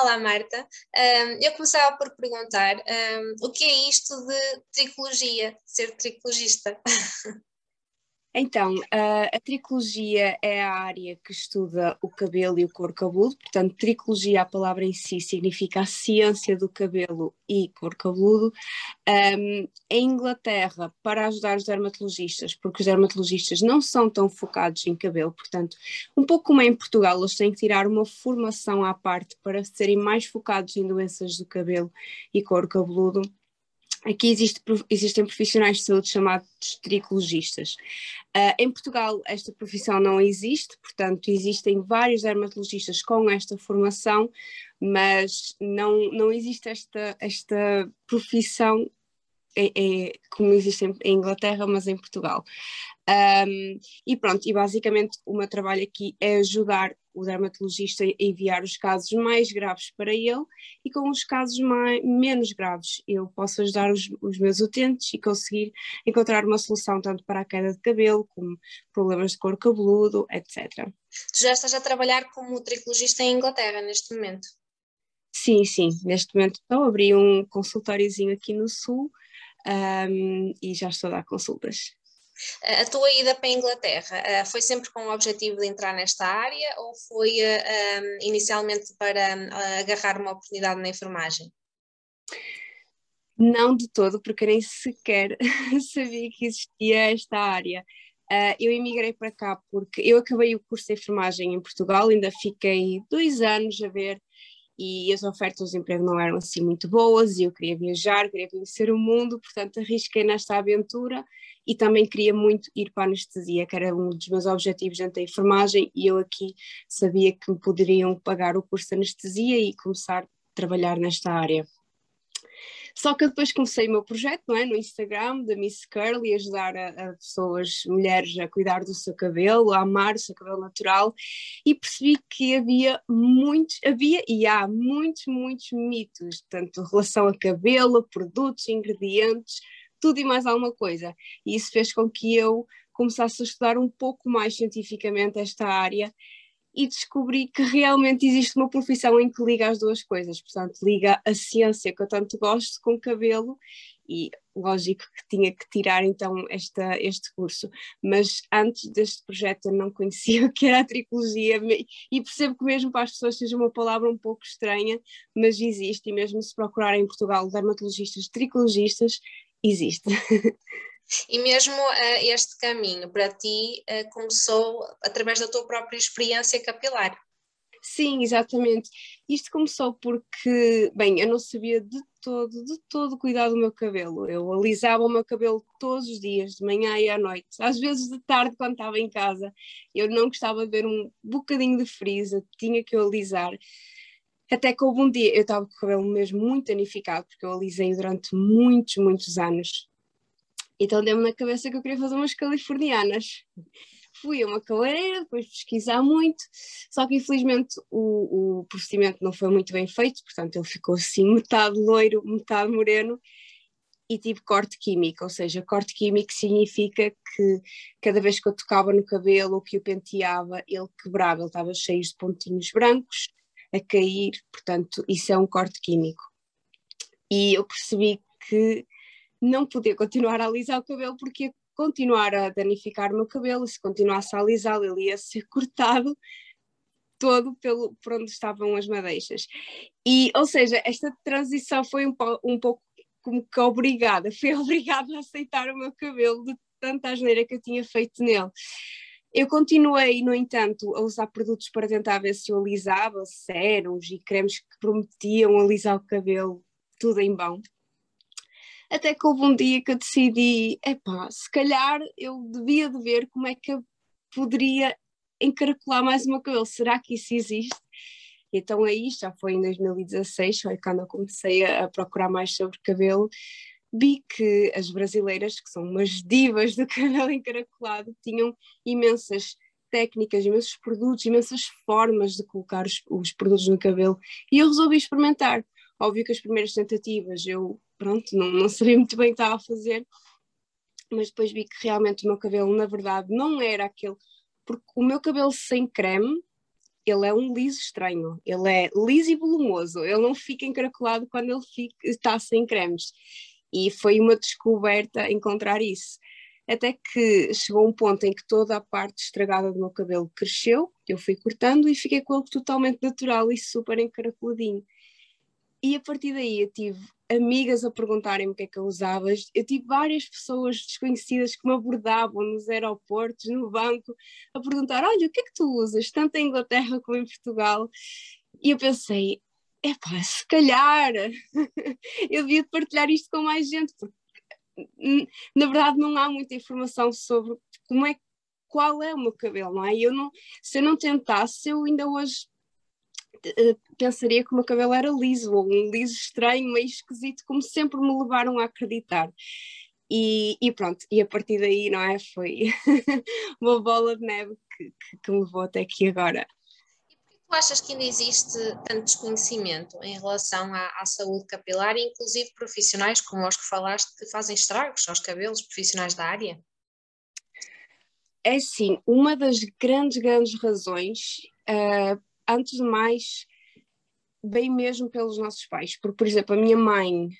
Olá, Marta. Um, eu começava por perguntar um, o que é isto de tricologia, ser tricologista? Então, a tricologia é a área que estuda o cabelo e o couro cabeludo, portanto, tricologia, a palavra em si, significa a ciência do cabelo e couro cabeludo. Um, em Inglaterra, para ajudar os dermatologistas, porque os dermatologistas não são tão focados em cabelo, portanto, um pouco como é em Portugal, eles têm que tirar uma formação à parte para serem mais focados em doenças do cabelo e couro cabeludo. Aqui existe, existem profissionais de saúde chamados tricologistas. Uh, em Portugal, esta profissão não existe, portanto, existem vários dermatologistas com esta formação, mas não, não existe esta, esta profissão é, é, como existe em, Inglaterra, mas em Portugal. Um, e pronto, e basicamente o meu trabalho aqui é ajudar o dermatologista a enviar os casos mais graves para ele e com os casos mais, menos graves eu posso ajudar os, os meus utentes e conseguir encontrar uma solução tanto para a queda de cabelo como problemas de cor cabeludo, etc. Tu já estás a trabalhar como tricologista em Inglaterra neste momento? Sim, sim, neste momento estou a abrir um consultóriozinho aqui no Sul um, e já estou a dar consultas. A tua ida para a Inglaterra foi sempre com o objetivo de entrar nesta área ou foi inicialmente para agarrar uma oportunidade na enfermagem? Não de todo, porque nem sequer sabia que existia esta área. Uh, eu emigrei para cá porque eu acabei o curso de enfermagem em Portugal, ainda fiquei dois anos a ver e as ofertas de emprego não eram assim muito boas e eu queria viajar, queria conhecer o mundo, portanto arrisquei nesta aventura e também queria muito ir para a anestesia, que era um dos meus objetivos dentro da enfermagem e eu aqui sabia que me poderiam pagar o curso de anestesia e começar a trabalhar nesta área. Só que depois comecei o meu projeto, não é? No Instagram, da Miss Curly, ajudar a, a, pessoas, mulheres, a cuidar do seu cabelo, a amar o seu cabelo natural, e percebi que havia muitos, havia e há muitos, muitos mitos, tanto relação a cabelo, produtos, ingredientes, tudo e mais alguma coisa. E isso fez com que eu começasse a estudar um pouco mais cientificamente esta área e descobri que realmente existe uma profissão em que liga as duas coisas, portanto, liga a ciência que eu tanto gosto com o cabelo e lógico que tinha que tirar então esta, este curso, mas antes deste projeto eu não conhecia o que era a tricologia e percebo que mesmo para as pessoas seja uma palavra um pouco estranha, mas existe. E mesmo se procurarem em Portugal dermatologistas tricologistas, existe. E mesmo uh, este caminho para ti uh, começou através da tua própria experiência capilar. Sim, exatamente. Isto começou porque, bem, eu não sabia de todo, de todo cuidar do meu cabelo. Eu alisava o meu cabelo todos os dias, de manhã e à noite, às vezes de tarde quando estava em casa. Eu não gostava de ver um bocadinho de frisa, tinha que eu alisar. Até que houve um dia, eu estava com o cabelo mesmo muito danificado, porque eu alisei durante muitos, muitos anos. Então deu-me na cabeça que eu queria fazer umas californianas. Fui a uma cabeleireira, depois pesquisar muito, só que infelizmente o, o procedimento não foi muito bem feito, portanto ele ficou assim metade loiro, metade moreno e tive corte químico, ou seja, corte químico significa que cada vez que eu tocava no cabelo ou que o penteava, ele quebrava, ele estava cheio de pontinhos brancos a cair, portanto, isso é um corte químico. E eu percebi que não podia continuar a alisar o cabelo porque ia continuar a danificar o meu cabelo, se continuasse a alisá-lo ele ia ser cortado todo pelo, por onde estavam as madeixas. E, ou seja, esta transição foi um, um pouco como que obrigada, fui obrigada a aceitar o meu cabelo de tanta asneira que eu tinha feito nele. Eu continuei, no entanto, a usar produtos para tentar ver se eu alisava, sérums e cremes que prometiam alisar o cabelo, tudo em vão. Até que houve um dia que eu decidi, epá, se calhar eu devia de ver como é que eu poderia encaracolar mais o meu cabelo, será que isso existe? Então aí, já foi em 2016, foi quando eu comecei a, a procurar mais sobre cabelo, vi que as brasileiras, que são umas divas do cabelo encaracolado, tinham imensas técnicas, imensos produtos, imensas formas de colocar os, os, produtos no cabelo e eu resolvi experimentar. Óbvio que as primeiras tentativas eu pronto, não, não sabia muito bem o que estava a fazer, mas depois vi que realmente o meu cabelo, na verdade, não era aquele, porque o meu cabelo sem creme ele é um liso estranho, ele é liso e volumoso, ele não fica encaracolado quando ele fica, está sem cremes. E foi uma descoberta encontrar isso. Até que chegou um ponto em que toda a parte estragada do meu cabelo cresceu, eu fui cortando e fiquei com ele totalmente natural e super encaracoladinho. E a partir daí eu tive amigas a perguntarem-me o que é que eu usava. Eu tive várias pessoas desconhecidas que me abordavam nos aeroportos, no banco, a perguntar: Olha, o que é que tu usas, tanto em Inglaterra como em Portugal? E eu pensei: Epá, se calhar eu devia partilhar isto com mais gente, porque na verdade não há muita informação sobre como é qual é o meu cabelo, não é? Eu não, se eu não tentasse, eu ainda hoje eh, pensaria que o meu cabelo era liso, ou um liso estranho, meio esquisito, como sempre me levaram a acreditar. E, e pronto, e a partir daí, não é? Foi uma bola de neve que, que, que me levou até aqui agora. Tu achas que ainda existe tanto desconhecimento em relação à, à saúde capilar, inclusive profissionais como os que falaste que fazem estragos aos cabelos, profissionais da área? É sim, uma das grandes, grandes razões uh, antes de mais, bem mesmo pelos nossos pais, porque, por exemplo, a minha mãe uh,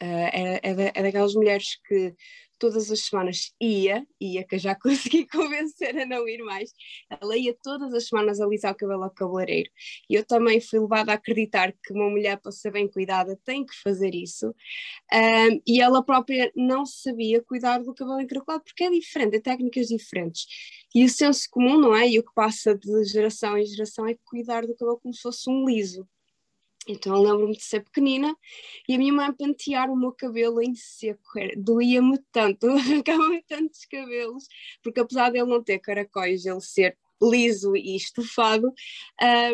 é, é, é, daquelas mulheres que todas as semanas ia, ia, que eu já consegui convencer a não ir mais, ela ia todas as semanas alisar o cabelo ao cabeleireiro. E eu também fui levada a acreditar que uma mulher, para ser bem cuidada, tem que fazer isso. Um, e ela própria não sabia cuidar do cabelo encaracolado, porque é diferente, é técnicas diferentes. E o senso comum, não é? E o que passa de geração em geração é cuidar do cabelo como se fosse um liso. Então lembro-me de ser pequenina e a minha mãe pentear o meu cabelo em seco, doía-me tanto, arrancava-me tantos cabelos, porque apesar de ele não ter caracóis, ele ser liso e estufado,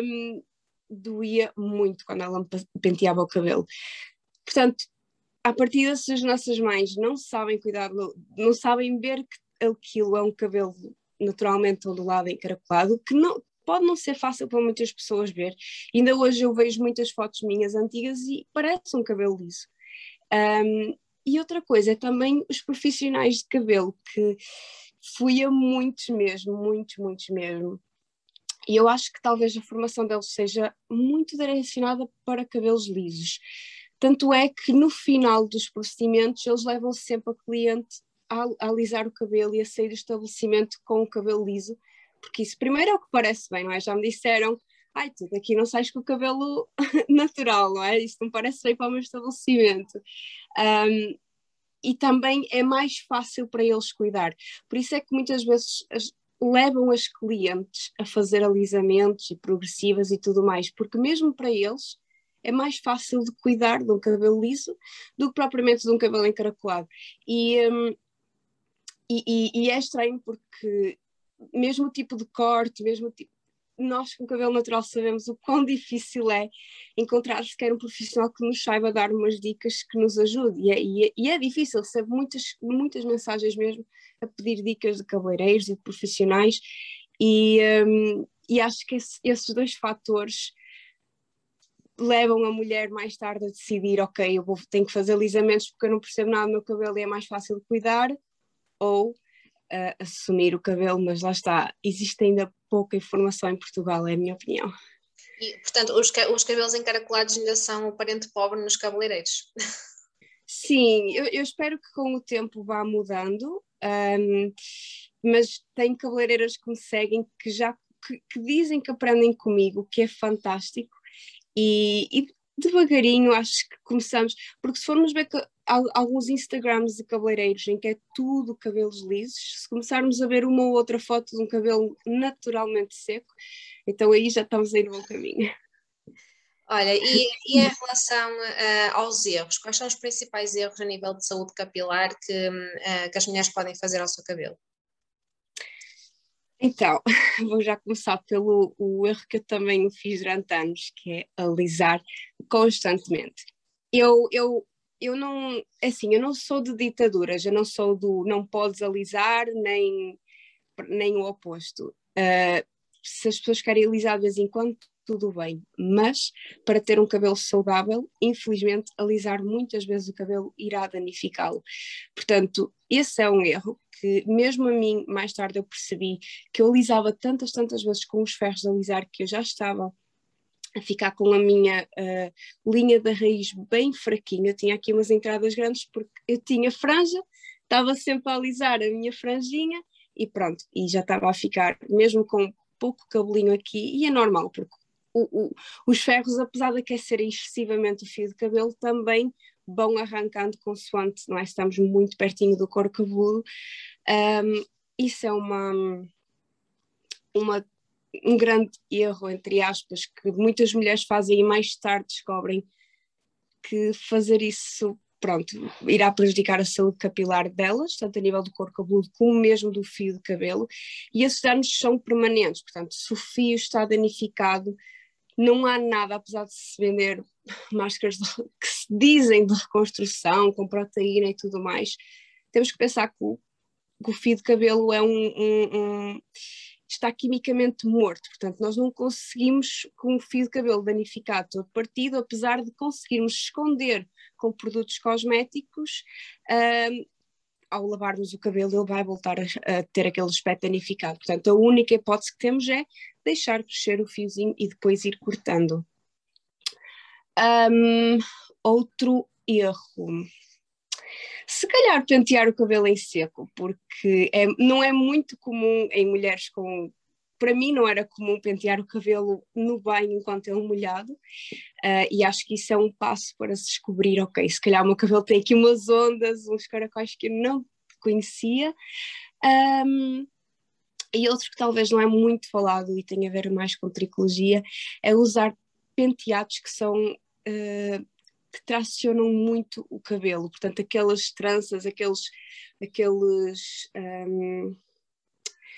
um, doía muito quando ela me penteava o cabelo. Portanto, a partir se as nossas mães não sabem cuidar, não sabem ver que aquilo é um cabelo naturalmente ondulado e encaracolado, que não, pode não ser fácil para muitas pessoas ver. Ainda hoje eu vejo muitas fotos minhas antigas e parece um cabelo liso. Um, e outra coisa é também os profissionais de cabelo, que fui a muitos mesmo, muitos, muitos mesmo. E eu acho que talvez a formação deles seja muito direcionada para cabelos lisos. Tanto é que no final dos procedimentos eles levam sempre a cliente a, a alisar o cabelo e a sair do estabelecimento com o cabelo liso, porque isso primeiro é o que parece bem, não é? Já me disseram, ai, tu daqui não sais com o cabelo natural, não é? Isso não parece bem para o meu estabelecimento. Um, e também é mais fácil para eles cuidar. Por isso é que muitas vezes as, levam as clientes a fazer alisamentos e progressivas e tudo mais, porque mesmo para eles é mais fácil de cuidar de um cabelo liso do que propriamente de um cabelo encaracolado. E, um, e, e, e, é estranho porque mesmo tipo de corte, mesmo tipo, nós com cabelo natural sabemos o quão difícil é encontrar sequer um profissional que nos saiba dar umas dicas que nos ajude. E é, e é, é difícil, recebo muitas, muitas mensagens mesmo a pedir dicas de cabeleireiros e de profissionais, e, um, e acho que esse, esses dois fatores levam a mulher mais tarde a decidir, ok, eu vou, tenho que fazer alisamentos porque eu não percebo nada do meu cabelo e é mais fácil de cuidar, ou uh, assumir o cabelo, mas lá está, existe ainda pouca informação em Portugal, é a minha opinião. E, portanto, os, os cabelos encaracolados ainda são o parente pobre nos cabeleireiros. Sim, eu, eu, espero que com o tempo vá mudando, um, mas tem cabeleireiras que me seguem que já que, que, dizem que aprendem comigo, que é fantástico, e, e devagarinho acho que começamos, porque se formos ver que alguns Instagrams de cabeleireiros em que é tudo cabelos lisos, se começarmos a ver uma ou outra foto de um cabelo naturalmente seco, então aí já estamos a ir no bom caminho. Olha, e, e em relação uh, aos erros, quais são os principais erros a nível de saúde capilar que, uh, que as mulheres podem fazer ao seu cabelo? Então, vou já começar pelo o erro que eu também fiz durante anos, que é alisar constantemente. Eu, eu, eu não, é assim, eu não sou de ditaduras, eu não sou do não podes alisar, nem, nem o oposto. Uh, se as pessoas querem alisar de vez em quando, tudo bem, mas para ter um cabelo saudável, infelizmente, alisar muitas vezes o cabelo irá danificá-lo. Portanto, esse é um erro que, mesmo a mim, mais tarde eu percebi que eu alisava tantas, tantas vezes com os ferros de alisar que eu já estava a ficar com a minha uh, linha da raiz bem fraquinha. Eu tinha aqui umas entradas grandes porque eu tinha franja, estava sempre a alisar a minha franjinha e pronto, e já estava a ficar, mesmo com pouco cabelinho aqui, e é normal, porque o, o, os ferros, apesar de aquecerem excessivamente o fio de cabelo, também vão arrancando consoante, não é? Estamos muito pertinho do couro cabeludo. Um, isso é uma, uma, um grande erro, entre aspas, que muitas mulheres fazem e mais tarde descobrem que fazer isso pronto, irá prejudicar a saúde capilar delas, tanto a nível do corpo cabeludo como mesmo do fio de cabelo, e esses danos são permanentes, portanto, se o fio está danificado, não há nada, apesar de se vender máscaras de, que se dizem de reconstrução, com proteína e tudo mais, temos que pensar que o, que o fio de cabelo é um, um, um está quimicamente morto, portanto nós não conseguimos com o fio de cabelo danificado todo partido, apesar de conseguirmos esconder com produtos cosméticos, ao lavarmos o cabelo ele vai voltar a, a, ter aquele aspecto danificado. Portanto, a única hipótese que temos é deixar crescer o fiozinho e depois ir cortando. Um, outro erro. Se calhar pentear o cabelo em seco, porque é, não é muito comum em mulheres com para mim não era comum pentear o cabelo no banho enquanto é molhado, uh, e acho que isso é um passo para se descobrir, ok, se calhar o meu cabelo tem aqui umas ondas, uns caracóis que eu não conhecia. Um, e outro que talvez não é muito falado e tem a ver mais com tricologia é usar penteados que são uh, que tracionam muito o cabelo, portanto aquelas tranças, aqueles, aqueles um,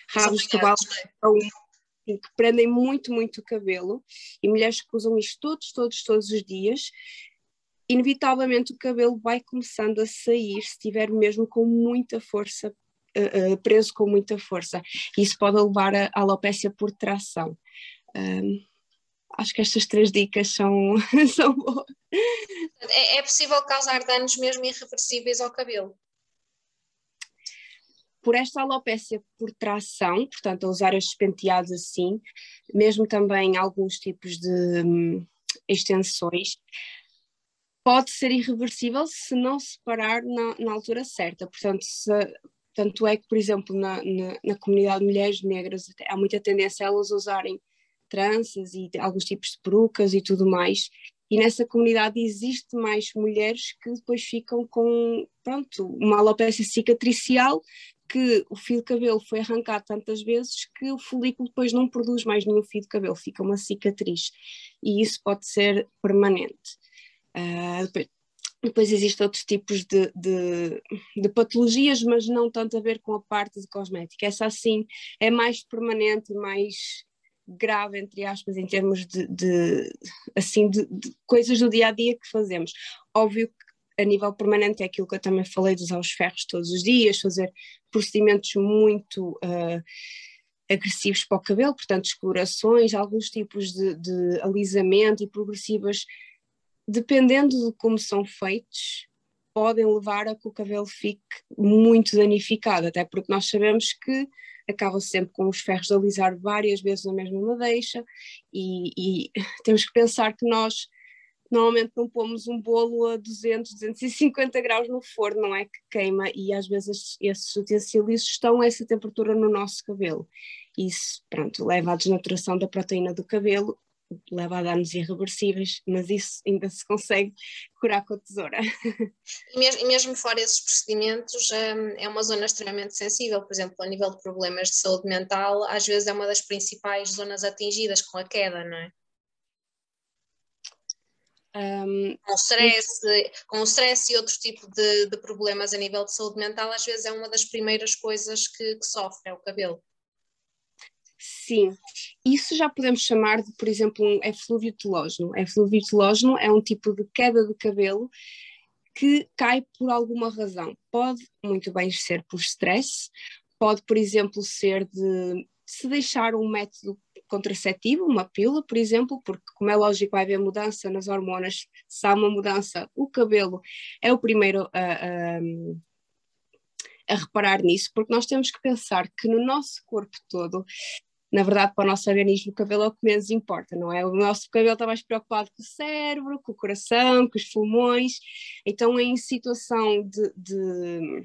rabos de cavalo que prendem muito, muito o cabelo, e mulheres que usam isto todos, todos, todos os dias, inevitavelmente o cabelo vai começando a sair se estiver mesmo com muita força, uh, uh, preso com muita força. Isso pode levar a alopecia por tração. Um, acho que estas três dicas são, são boas. É, é possível causar danos mesmo irreversíveis ao cabelo por esta alopécia por tração, portanto, a usar estes penteados assim, mesmo também alguns tipos de hum, extensões, pode ser irreversível se não se parar na, na altura certa. Portanto, se, tanto é que, por exemplo, na, na, na, comunidade de mulheres negras há muita tendência a elas usarem tranças e alguns tipos de perucas e tudo mais. E nessa comunidade existe mais mulheres que depois ficam com, pronto, uma alopecia cicatricial que o fio de cabelo foi arrancado tantas vezes que o folículo depois não produz mais nenhum fio de cabelo, fica uma cicatriz e isso pode ser permanente. Uh, depois, depois existem outros tipos de, de, de, patologias, mas não tanto a ver com a parte de cosmética. Essa assim é mais permanente, mais grave, entre aspas, em termos de, de assim, de, de, coisas do dia a dia que fazemos. Óbvio que a nível permanente é aquilo que eu também falei de usar os ferros todos os dias, fazer procedimentos muito uh, agressivos para o cabelo, portanto, escolorações, alguns tipos de, de alisamento e progressivas, dependendo de como são feitos, podem levar a que o cabelo fique muito danificado, até porque nós sabemos que acaba sempre com os ferros de alisar várias vezes na mesma madeixa e, e temos que pensar que nós normalmente não pomos um bolo a 200, 250 graus no forno, não é que queima e às vezes esses utensílios estão a essa temperatura no nosso cabelo. Isso, pronto, leva à desnaturação da proteína do cabelo, leva a danos irreversíveis, mas isso ainda se consegue curar com a tesoura. E mesmo, e mesmo fora esses procedimentos, hum, é uma zona extremamente sensível, por exemplo, a nível de problemas de saúde mental, às vezes é uma das principais zonas atingidas com a queda, não é? Um, com, stress, com o stress e outros tipos de, de, problemas a nível de saúde mental, às vezes é uma das primeiras coisas que, que sofre, é o cabelo. Sim, isso já podemos chamar de, por exemplo, um eflúvio telógeno. Eflúvio telógeno é um tipo de queda de cabelo que cai por alguma razão. Pode muito bem ser por stress, pode, por exemplo, ser de se deixar um método contraceptivo, uma pílula, por exemplo, porque como é lógico vai haver mudança nas hormonas, se há uma mudança, o cabelo é o primeiro a, a, a reparar nisso, porque nós temos que pensar que no nosso corpo todo na verdade, para o nosso organismo, o cabelo é o que menos importa, não é? O nosso cabelo está mais preocupado com o cérebro, com o coração, com os pulmões. Então, em situação de, de,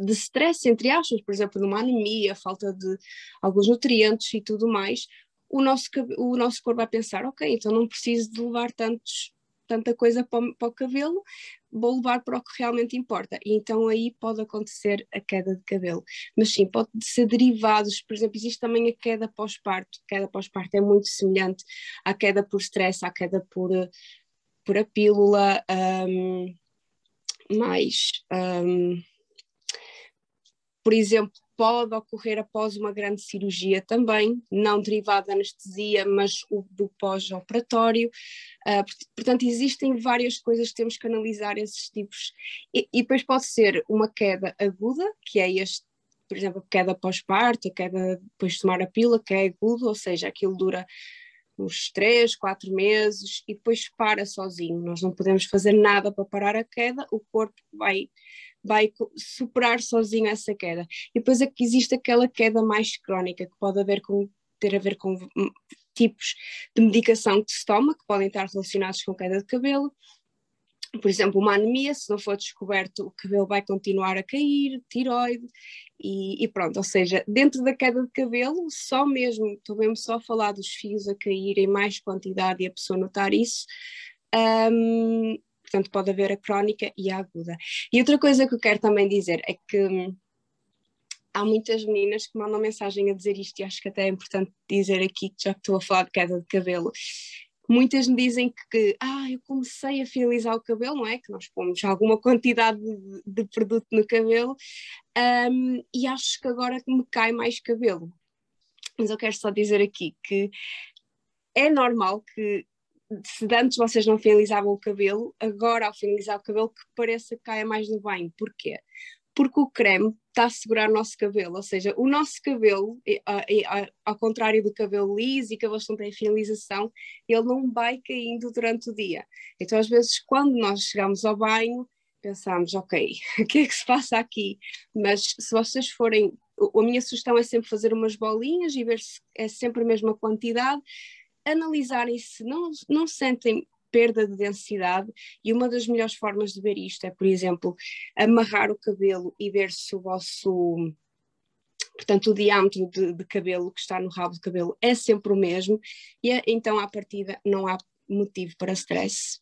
de stress, entre aspas, por exemplo, numa anemia, falta de alguns nutrientes e tudo mais, o nosso, o nosso corpo vai pensar: ok, então não preciso de levar tantos tanta coisa para o, para o, cabelo, vou levar para o que realmente importa. E então aí pode acontecer a queda de cabelo. Mas sim, pode ser derivados, por exemplo, existe também a queda pós-parto. A queda pós-parto é muito semelhante à queda por stress, à queda por, por a pílula, um, mais. Um, por exemplo, pode ocorrer após uma grande cirurgia também, não derivada da anestesia, mas o do pós-operatório. Uh, portanto, existem várias coisas que temos que analisar esses tipos. E, e depois pode ser uma queda aguda, que é este, por exemplo, a queda pós-parto, a queda depois de tomar a pílula, que é agudo, ou seja, aquilo dura uns três, quatro meses e depois para sozinho. Nós não podemos fazer nada para parar a queda, o corpo vai vai superar sozinho essa queda. E depois é que existe aquela queda mais crónica, que pode haver com, ter a ver com hum, tipos de medicação que se toma, que podem estar relacionados com queda de cabelo. Por exemplo, uma anemia, se não for descoberto, o cabelo vai continuar a cair, tiroide, e, e, pronto, ou seja, dentro da queda de cabelo, só mesmo, estou mesmo só a falar dos fios a cair em mais quantidade e a pessoa notar isso, um, portanto pode haver a crónica e a aguda. E outra coisa que eu quero também dizer é que hum, há muitas meninas que mandam mensagem a dizer isto e acho que até é importante dizer aqui, já que estou a falar de queda de cabelo. Muitas me dizem que, ah, eu comecei a finalizar o cabelo, não é? Que nós pomos alguma quantidade de, de produto no cabelo um, e acho que agora me cai mais cabelo. Mas eu quero só dizer aqui que é normal que se antes vocês não finalizavam o cabelo, agora ao finalizar o cabelo que pareça que caia mais no banho. Porquê? Porque o creme está a segurar o nosso cabelo, ou seja, o nosso cabelo, ao contrário do cabelo liso e cabelos que não têm finalização, ele não vai caindo durante o dia. Então, às vezes, quando nós chegamos ao banho, pensamos, ok, o que é que se passa aqui? Mas se vocês forem, a minha sugestão é sempre fazer umas bolinhas e ver se é sempre a mesma quantidade analisarem se não, não sentem perda de densidade e uma das melhores formas de ver isto é, por exemplo, amarrar o cabelo e ver se o vosso portanto o diâmetro de, de cabelo que está no rabo do cabelo é sempre o mesmo e então à partida não há motivo para stress.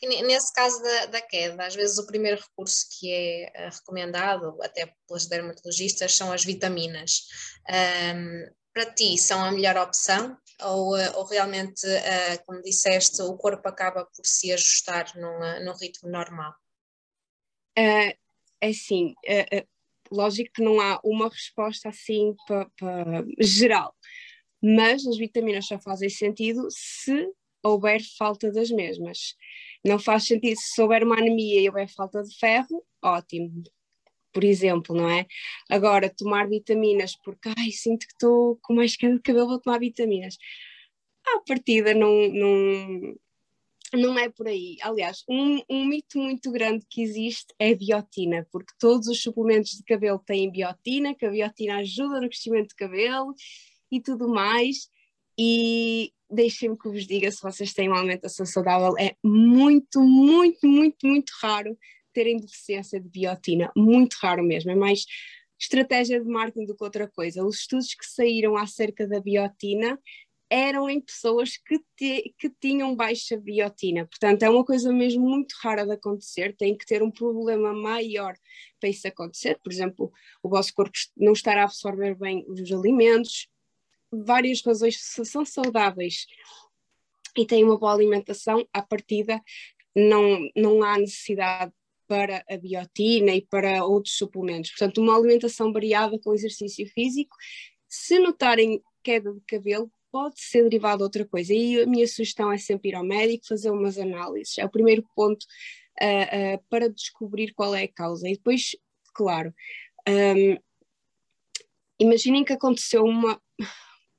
Nesse caso da, da, queda, às vezes o primeiro recurso que é eh, recomendado, até pelas dermatologistas, são as vitaminas. Um, para ti são a melhor opção ou, eh, ou realmente, uh, como disseste, o corpo acaba por se ajustar num, eh, num ritmo normal? Uh, é assim, uh, lógico que não há uma resposta assim para pa, geral, mas as vitaminas só fazem sentido se houver falta das mesmas. Não faz sentido se houver uma anemia e houver falta de ferro, ótimo, por exemplo, não é? Agora, tomar vitaminas porque, ai, sinto que estou com mais queda de cabelo, vou tomar vitaminas. À partida não, não, não é por aí. Aliás, um, um mito muito grande que existe é a biotina, porque todos os suplementos de cabelo têm biotina, que a biotina ajuda no crescimento de cabelo e tudo mais. E deixem-me que vos diga, se vocês têm uma alimentação saudável, é muito, muito, muito, muito raro terem deficiência de biotina, muito raro mesmo, é mais estratégia de marketing do que outra coisa. Os estudos que saíram acerca da biotina eram em pessoas que, te, que tinham baixa biotina, portanto é uma coisa mesmo muito rara de acontecer, tem que ter um problema maior para isso acontecer, por exemplo, o vosso corpo não estar a absorver bem os alimentos, várias razões se são saudáveis. E têm uma boa alimentação, à partida não, não há necessidade para a biotina e para outros suplementos. Portanto, uma alimentação variada com exercício físico. Se notarem queda de cabelo, pode ser derivado de outra coisa. E a minha sugestão é sempre ir ao médico, fazer umas análises. É o primeiro ponto uh, uh, para descobrir qual é a causa. E depois, claro, um, imaginem que aconteceu uma,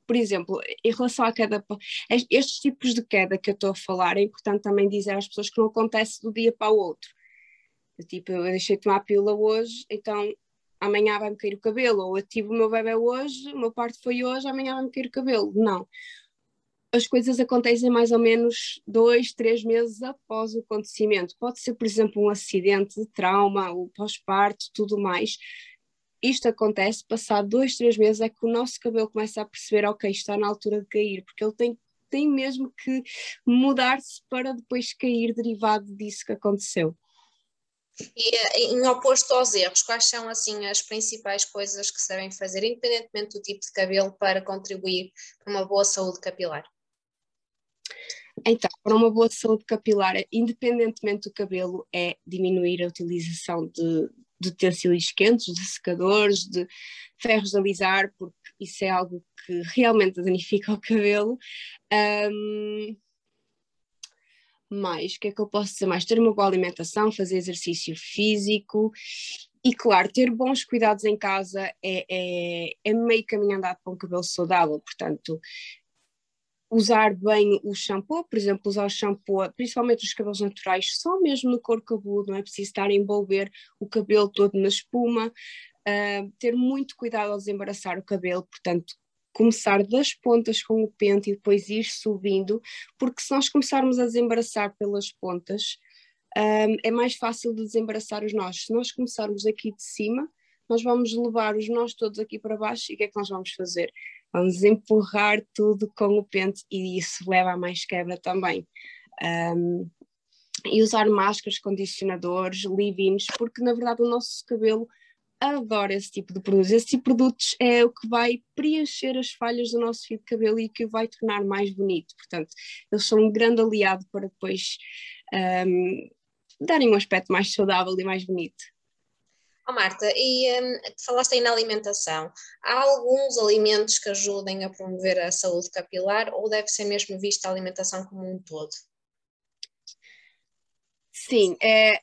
por exemplo, em relação à queda, estes tipos de queda que eu estou a falar, é importante também dizer às pessoas que não acontece do dia para o outro. Tipo, eu deixei de tomar a pílula hoje, então amanhã vai-me cair o cabelo, ou eu tive o meu bebê hoje, o meu parto foi hoje, amanhã vai-me cair o cabelo. Não. As coisas acontecem mais ou menos dois, três meses após o acontecimento. Pode ser, por exemplo, um acidente de trauma, o pós-parto, tudo mais isto acontece, passado dois, três meses, é que o nosso cabelo começa a perceber, ok, está na altura de cair, porque ele tem, tem mesmo que mudar-se para depois cair derivado disso que aconteceu. E eh, em oposto aos erros, quais são assim as principais coisas que devem fazer, independentemente do tipo de cabelo, para contribuir para uma boa saúde capilar? Então, para uma boa saúde capilar, independentemente do cabelo, é diminuir a utilização de, de utensílios quentes, de secadores, de ferros de alisar, porque isso é algo que realmente danifica o cabelo. Um, mais, o que é que eu posso dizer mais? Ter uma boa alimentação, fazer exercício físico e, claro, ter bons cuidados em casa é, é, é meio caminho andado para um cabelo saudável, portanto, usar bem o shampoo, por exemplo, usar o shampoo, principalmente os cabelos naturais, só mesmo no couro cabeludo, não é preciso estar a envolver o cabelo todo na espuma, uh, ter muito cuidado ao desembaraçar o cabelo, portanto, começar das pontas com o pente e depois ir subindo, porque se nós começarmos a desembaraçar pelas pontas, um, é mais fácil de desembaraçar os nós. Se nós começarmos aqui de cima, nós vamos levar os nós todos aqui para baixo e o que é que nós vamos fazer? Vamos empurrar tudo com o pente e isso leva a mais quebra também. Um, e usar máscaras, condicionadores, leave-ins, porque na verdade o nosso cabelo adora esse tipo de produtos. Esse tipo de produtos é o que vai preencher as falhas do nosso fio de cabelo e que o vai tornar mais bonito. Portanto, eles são um grande aliado para depois um, darem um aspecto mais saudável e mais bonito. Oh, Marta, e um, falaste aí na alimentação. Há alguns alimentos que ajudem a promover a saúde capilar ou deve ser mesmo vista a alimentação como um todo? Sim, é,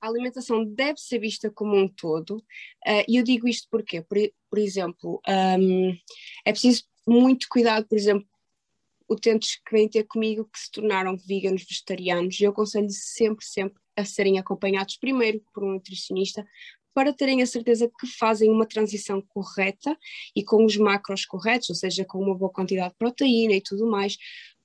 a alimentação deve ser vista como um todo, uh, e eu digo isto porque, por, por exemplo, um, é preciso muito cuidado, por exemplo, utentes que vêm ter comigo que se tornaram veganos, vegetarianos, e eu aconselho sempre, sempre a serem acompanhados primeiro por um nutricionista, para terem a certeza que fazem uma transição correta e com os macros corretos, ou seja, com uma boa quantidade de proteína e tudo mais,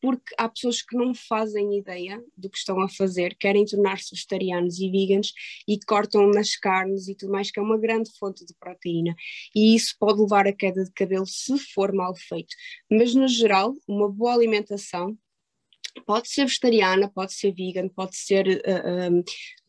porque há pessoas que não fazem ideia do que estão a fazer, querem tornar-se vegetarianos e veganos e cortam nas carnes e tudo mais, que é uma grande fonte de proteína. E isso pode levar a queda de cabelo se for mal feito. Mas, no geral, uma boa alimentação pode ser vegetariana, pode ser vegan, pode ser uh, eh, um, eh,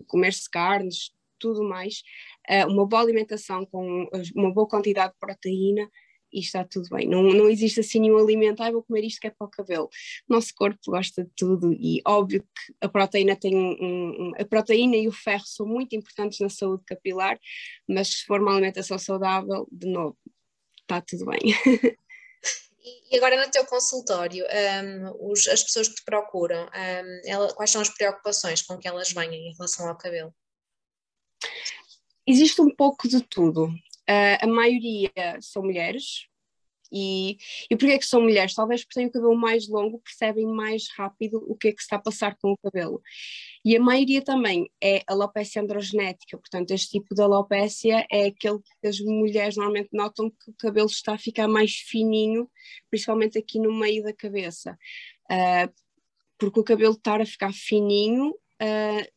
comer-se carnes, tudo mais, uh, uma boa alimentação com uma boa quantidade de proteína e está tudo bem. Não, não existe assim nenhum alimento, ah, vou comer isto que é para o cabelo. O nosso corpo gosta de tudo e óbvio que a proteína tem um, um, a proteína e o ferro são muito importantes na saúde capilar, mas se for uma alimentação saudável, de novo, está tudo bem. E agora no teu consultório, um, os, as pessoas que te procuram, um, ela, quais são as preocupações com que elas venham em relação ao cabelo? Existe um pouco de tudo. Uh, a maioria são mulheres. E, e porquê é que são mulheres? Talvez porque têm o cabelo mais longo, percebem mais rápido o que é que está a passar com o cabelo. E a maioria também é alopecia androgenética, portanto, este tipo de alopecia é aquele que as mulheres normalmente notam que o cabelo está a ficar mais fininho, principalmente aqui no meio da cabeça. Uh, porque o cabelo estar a ficar fininho uh,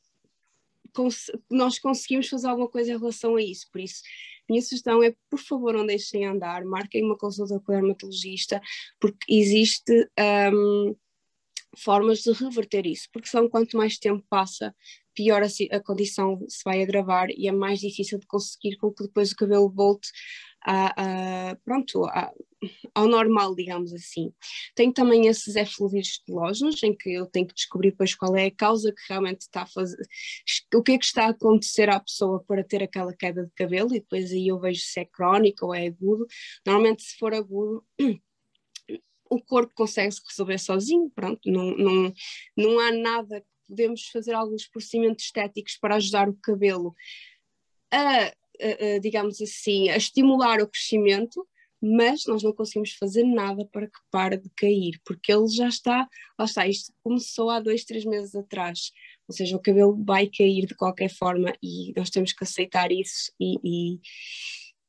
cons nós conseguimos fazer alguma coisa em relação a isso. Por isso, minha sugestão é, por favor, não deixem andar, marquem uma consulta com o dermatologista, porque existe um, formas de reverter isso, porque são quanto mais tempo passa, pior a, a, condição se vai agravar e é mais difícil de conseguir com que depois o cabelo volte a, a pronto, a, ao normal, digamos assim. Tenho também esses efluvídeos telógenos, em que eu tenho que descobrir depois qual é a causa que realmente está a fazer, o que é que está a acontecer à pessoa para ter aquela queda de cabelo, e depois aí eu vejo se é crónico ou é agudo. Normalmente, se for agudo, o corpo consegue se resolver sozinho, pronto, não, não, não há nada podemos fazer alguns procedimentos estéticos para ajudar o cabelo a digamos assim, a estimular o crescimento, mas nós não conseguimos fazer nada para que pare de cair, porque ele já está, lá está, isto começou há dois, três meses atrás, ou seja, o cabelo vai cair de qualquer forma e nós temos que aceitar isso e, e,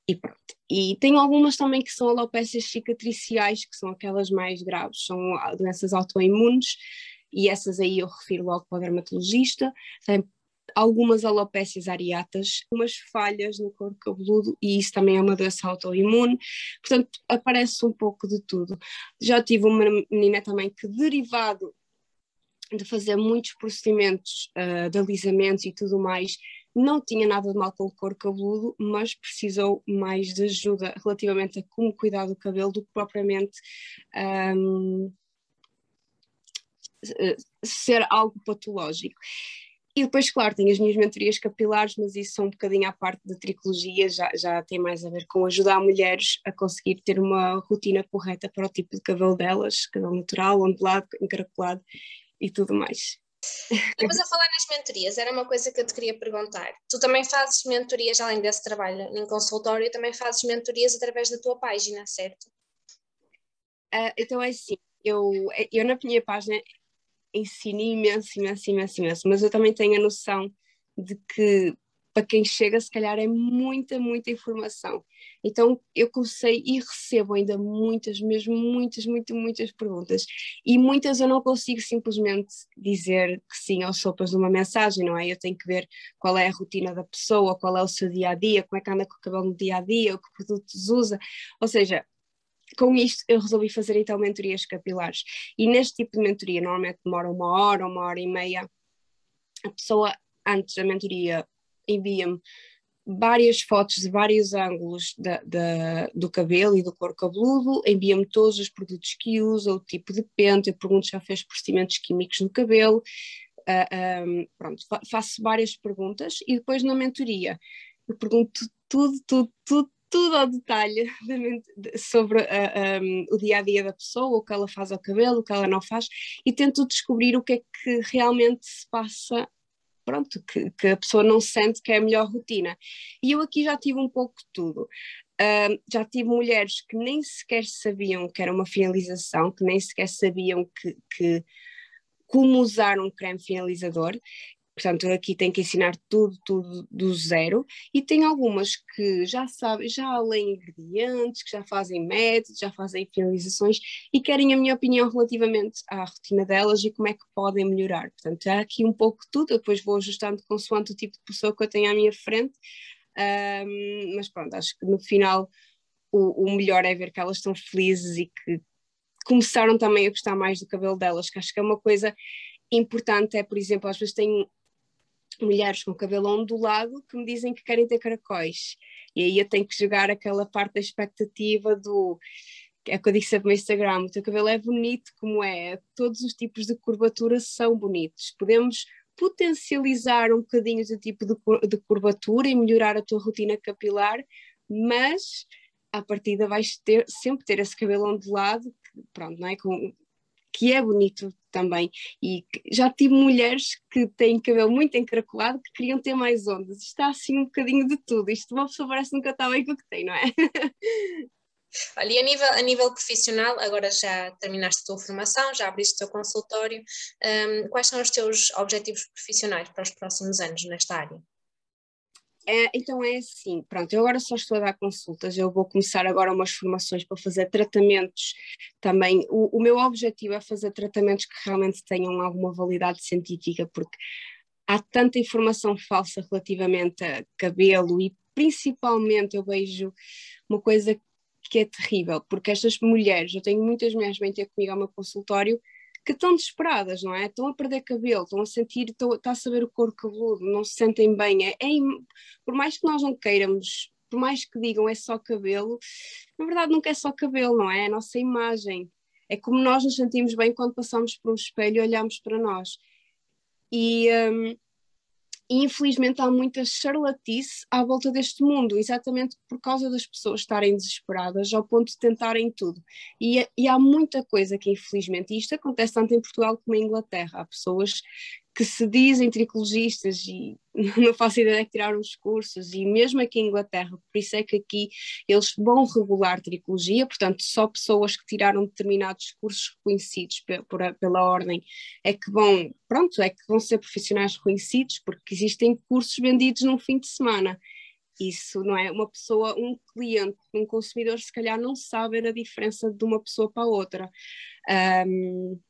e pronto. E tem algumas também que são alopécias cicatriciais, que são aquelas mais graves, são doenças autoimunes, e essas aí eu refiro logo para o dermatologista. Algumas alopécias areatas, umas falhas no couro cabeludo e isso também é uma doença autoimune, portanto aparece um pouco de tudo. Já tive uma menina também que derivado de fazer muitos procedimentos uh, de alisamentos e tudo mais, não tinha nada de mal com o couro cabeludo, mas precisou mais de ajuda relativamente a como cuidar do cabelo do que propriamente um, eh, ser algo patológico. E depois, claro, tenho as minhas mentorias capilares, mas isso são um bocadinho à parte da tricologia, já, já tem mais a ver com ajudar mulheres a conseguir ter uma rotina correta para o tipo de cabelo delas, cabelo natural, ondulado, encaracolado e tudo mais. Estamos a falar nas mentorias, era uma coisa que eu te queria perguntar. Tu também fazes mentorias, além desse trabalho em consultório, também fazes mentorias através da tua página, certo? Uh, então é assim, eu, eu na minha página ensino imenso, imenso, imenso, imenso, mas eu também tenho a noção de que para quem chega, se calhar é muita, muita informação. Então eu comecei e recebo ainda muitas, mesmo muitas, muitas, muitas perguntas. E muitas eu não consigo simplesmente dizer que sim ou sopas numa mensagem, não é? Eu tenho que ver qual é a rotina da pessoa, qual é o seu dia a dia, como é que anda com o cabelo no dia a dia, que produtos usa. Ou seja, com isto eu resolvi fazer então mentorias capilares. E neste tipo de mentoria normalmente demora uma hora, uma hora e meia. A pessoa antes da mentoria envia-me várias fotos de vários ângulos da, do cabelo e do couro cabeludo, envia-me todos os produtos que usa, o tipo de pente, eu pergunto se já fez procedimentos químicos no cabelo, uh, ah, um, pronto, fa faço várias perguntas e depois na mentoria eu pergunto tudo, tudo, tudo, tudo ao detalhe sobre uh, ah, um, o dia a dia da pessoa, o que ela faz ao cabelo, o que ela não faz, e tento descobrir o que é que realmente se passa. Pronto, que, que a pessoa não sente que é a melhor rotina. E eu aqui já tive um pouco de tudo. Uh, já tive mulheres que nem sequer sabiam que era uma finalização, que nem sequer sabiam que, que como usar um creme finalizador Portanto, aqui tem que ensinar tudo, tudo do zero. E tem algumas que já sabem, já leem ingredientes, que já fazem métodos, já fazem finalizações e querem a minha opinião relativamente à rotina delas e como é que podem melhorar. Portanto, há aqui um pouco de tudo, eu depois vou ajustando consoante o tipo de pessoa que eu tenho à minha frente. Um, mas pronto, acho que no final o, o melhor é ver que elas estão felizes e que começaram também a gostar mais do cabelo delas, que acho que é uma coisa importante, é, por exemplo, às vezes mulheres com cabelo ondulado que me dizem que querem ter caracóis. E aí eu tenho que jogar aquela parte da expectativa do. É o que eu disse no Instagram: o teu cabelo é bonito como é, todos os tipos de curvatura são bonitos. Podemos potencializar um bocadinho o tipo de, de curvatura e melhorar a tua rotina capilar, mas à partida vais ter, sempre ter esse cabelo ondulado, pronto, não é? Com, que é bonito também. E já tive mulheres que têm cabelo muito encaracolado que queriam ter mais ondas. Está assim um bocadinho de tudo. Isto uma pessoa parece nunca está bem com o que tem, não é? Olha, e a nível, a nível profissional, agora já terminaste a tua formação, já abriste o teu consultório, um, quais são os teus objetivos profissionais para os próximos anos nesta área? É, então é assim, pronto, eu agora só estou a dar consultas, eu vou começar agora umas formações para fazer tratamentos também. O, o meu objetivo é fazer tratamentos que realmente tenham alguma validade científica, porque há tanta informação falsa relativamente a cabelo e principalmente eu vejo uma coisa que é terrível, porque estas mulheres, eu tenho muitas mulheres que vêm ter comigo ao meu consultório que estão desesperadas, não é? Estão a perder cabelo, estão a sentir, estão, está a saber o couro cabeludo, não se sentem bem. É, é, por mais que nós não queiramos, por mais que digam é só cabelo, na verdade nunca é só cabelo, não é? É a nossa imagem. É como nós nos sentimos bem quando passamos por um espelho e olhamos para nós. E, um, e infelizmente há muita charlatice à volta deste mundo, exatamente por causa das pessoas estarem desesperadas ao ponto de tentarem tudo. E, e há muita coisa que infelizmente, e isto acontece tanto em Portugal como em Inglaterra, há pessoas que se dizem tricologistas e não faço ideia de tirar os cursos, e mesmo aqui em Inglaterra, por isso é que aqui eles vão regular tricologia, portanto, só pessoas que tiraram determinados cursos reconhecidos pela ordem é que vão, pronto, é que vão ser profissionais reconhecidos, porque existem cursos vendidos num fim de semana. Isso não é uma pessoa, um cliente, um consumidor, se calhar não sabe a diferença de uma pessoa para outra. Um,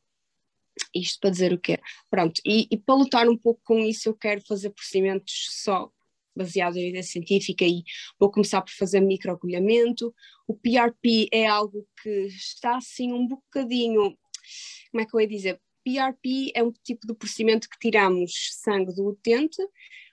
isto para dizer o quê? Pronto, e, e, para lutar um pouco com isso, eu quero fazer procedimentos só baseados em evidência científica e vou começar por fazer microagulhamento. O PRP é algo que está assim um bocadinho, como é que eu ia dizer? PRP é um tipo de procedimento que tiramos sangue do utente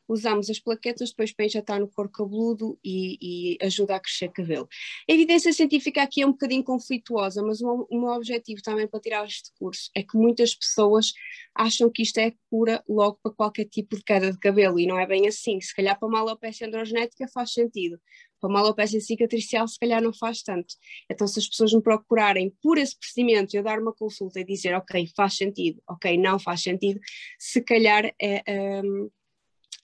usamos as plaquetas depois para injetar no couro cabeludo e, e ajuda a crescer cabelo. A evidência científica aqui é um bocadinho conflituosa, mas o, meu objetivo também para tirar este curso é que muitas pessoas acham que isto é cura logo para qualquer tipo de queda de cabelo e não é bem assim. Se calhar para uma alopecia androgenética faz sentido, para uma alopecia cicatricial se calhar não faz tanto. Então se as pessoas me procurarem por esse procedimento eu dar uma consulta e dizer ok, faz sentido, ok, não faz sentido, se calhar é... Um,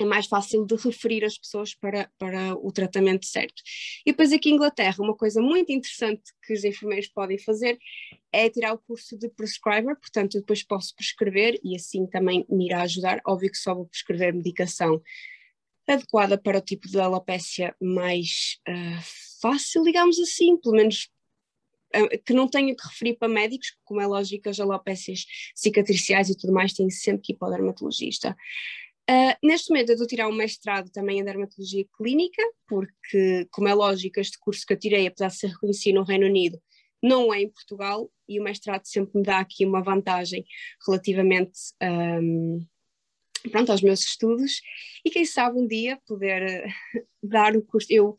é mais fácil de referir as pessoas para, para o tratamento certo. E depois aqui em Inglaterra, uma coisa muito interessante que os enfermeiros podem fazer é tirar o curso de prescriber, portanto eu depois posso prescrever e assim também me irá ajudar, óbvio que só vou prescrever medicação adequada para o tipo de alopecia mais uh, fácil, digamos assim, pelo menos uh, que não tenha que referir para médicos, como é lógico, as alopécias cicatriciais e tudo mais têm sempre que ir para o dermatologista. Uh, neste momento eu estou a tirar um mestrado também em dermatologia clínica, porque, como é lógico, este curso que eu tirei, apesar de ser reconhecido no Reino Unido, não é em Portugal, e o mestrado sempre me dá aqui uma vantagem relativamente um, pronto, aos meus estudos, e quem sabe um dia poder uh, dar o curso. Eu,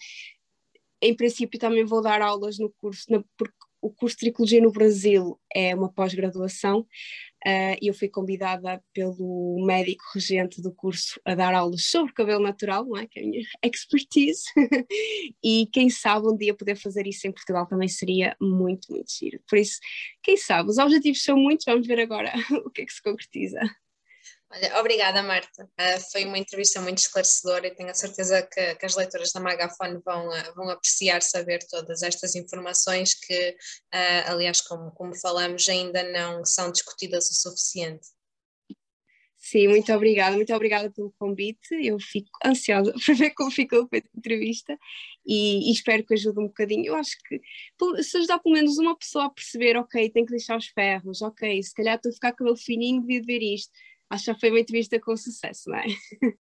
em princípio, também vou dar aulas no curso, na, porque o curso de Tricologia no Brasil é uma pós-graduação uh, e eu fui convidada pelo médico regente do curso a dar aulas sobre cabelo natural, não é? que é a minha expertise, e quem sabe um dia poder fazer isso em Portugal também seria muito, muito giro. Por isso, quem sabe, os objetivos são muitos, vamos ver agora o que é que se concretiza. Olha, obrigada, Marta. Uh, foi uma entrevista muito esclarecedora e tenho a certeza que, que as leitoras da Magafone vão, uh, vão apreciar saber todas estas informações que, uh, aliás, como, como falamos, ainda não são discutidas o suficiente. Sim, muito obrigada, muito obrigada pelo convite. Eu fico ansiosa para ver como ficou a entrevista e, e, espero que ajude um bocadinho. Eu acho que se ajudar pelo menos uma pessoa a perceber, ok, tem que deixar os ferros, ok, se calhar estou a ficar cabelo fininho, devia ver isto acho que foi uma entrevista com sucesso, não é?